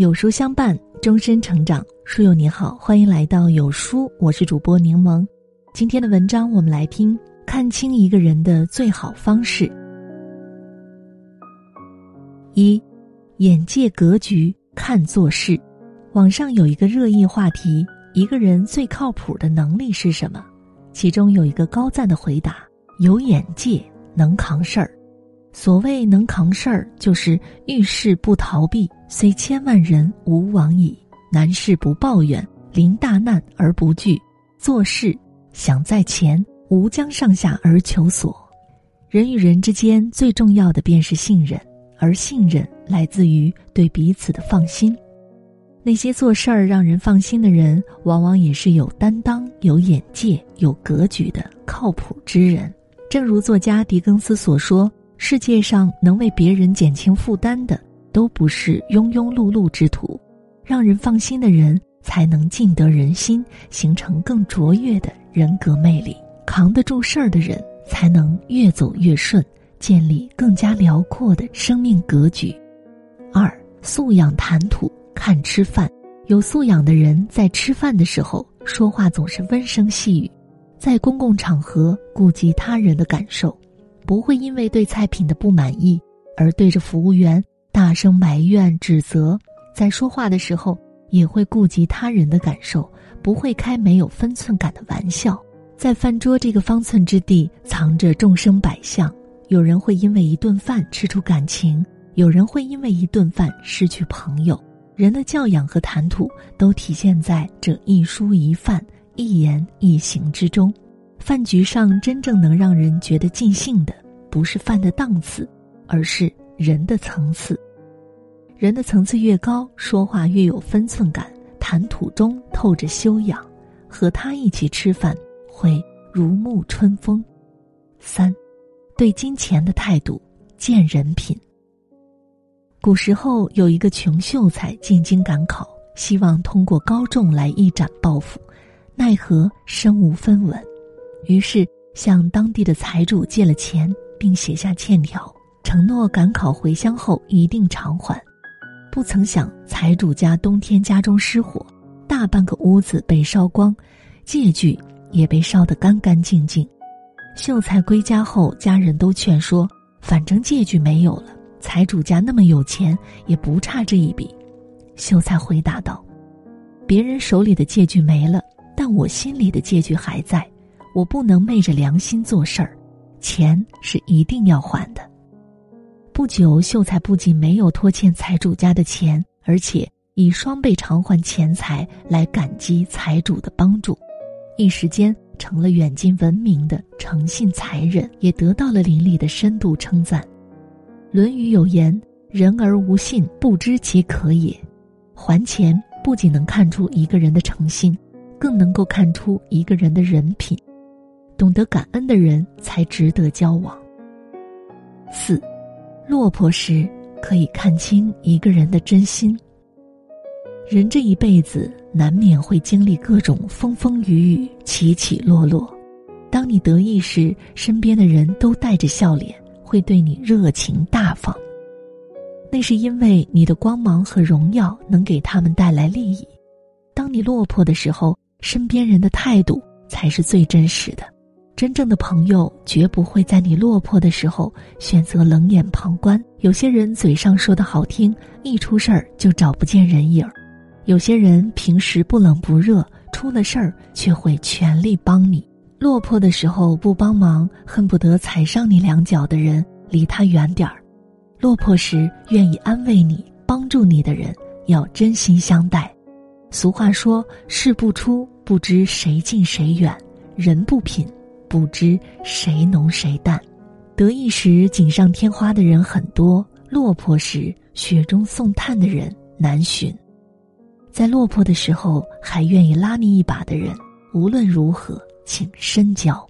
有书相伴，终身成长。书友你好，欢迎来到有书，我是主播柠檬。今天的文章，我们来听：看清一个人的最好方式。一，眼界格局看做事。网上有一个热议话题：一个人最靠谱的能力是什么？其中有一个高赞的回答：有眼界，能扛事儿。所谓能扛事儿，就是遇事不逃避，虽千万人吾往矣；难事不抱怨，临大难而不惧。做事想在前，无将上下而求索。人与人之间最重要的便是信任，而信任来自于对彼此的放心。那些做事儿让人放心的人，往往也是有担当、有眼界、有格局的靠谱之人。正如作家狄更斯所说。世界上能为别人减轻负担的，都不是庸庸碌碌之徒。让人放心的人，才能尽得人心，形成更卓越的人格魅力。扛得住事儿的人，才能越走越顺，建立更加辽阔的生命格局。二素养谈吐看吃饭，有素养的人在吃饭的时候说话总是温声细语，在公共场合顾及他人的感受。不会因为对菜品的不满意而对着服务员大声埋怨指责，在说话的时候也会顾及他人的感受，不会开没有分寸感的玩笑。在饭桌这个方寸之地，藏着众生百相。有人会因为一顿饭吃出感情，有人会因为一顿饭失去朋友。人的教养和谈吐都体现在这一蔬一饭、一言一行之中。饭局上真正能让人觉得尽兴的，不是饭的档次，而是人的层次。人的层次越高，说话越有分寸感，谈吐中透着修养，和他一起吃饭会如沐春风。三，对金钱的态度见人品。古时候有一个穷秀才进京赶考，希望通过高中来一展抱负，奈何身无分文。于是向当地的财主借了钱，并写下欠条，承诺赶考回乡后一定偿还。不曾想财主家冬天家中失火，大半个屋子被烧光，借据也被烧得干干净净。秀才归家后，家人都劝说：“反正借据没有了，财主家那么有钱，也不差这一笔。”秀才回答道：“别人手里的借据没了，但我心里的借据还在。”我不能昧着良心做事儿，钱是一定要还的。不久，秀才不仅没有拖欠财主家的钱，而且以双倍偿还钱财来感激财主的帮助，一时间成了远近闻名的诚信才人，也得到了邻里的深度称赞。《论语》有言：“人而无信，不知其可也。”还钱不仅能看出一个人的诚信，更能够看出一个人的人品。懂得感恩的人才值得交往。四，落魄时可以看清一个人的真心。人这一辈子难免会经历各种风风雨雨、起起落落。当你得意时，身边的人都带着笑脸，会对你热情大方。那是因为你的光芒和荣耀能给他们带来利益。当你落魄的时候，身边人的态度才是最真实的。真正的朋友绝不会在你落魄的时候选择冷眼旁观。有些人嘴上说的好听，一出事儿就找不见人影儿；有些人平时不冷不热，出了事儿却会全力帮你。落魄的时候不帮忙，恨不得踩上你两脚的人，离他远点儿；落魄时愿意安慰你、帮助你的人，要真心相待。俗话说：“事不出，不知谁近谁远；人不品。”不知谁浓谁淡，得意时锦上添花的人很多，落魄时雪中送炭的人难寻。在落魄的时候还愿意拉你一把的人，无论如何，请深交。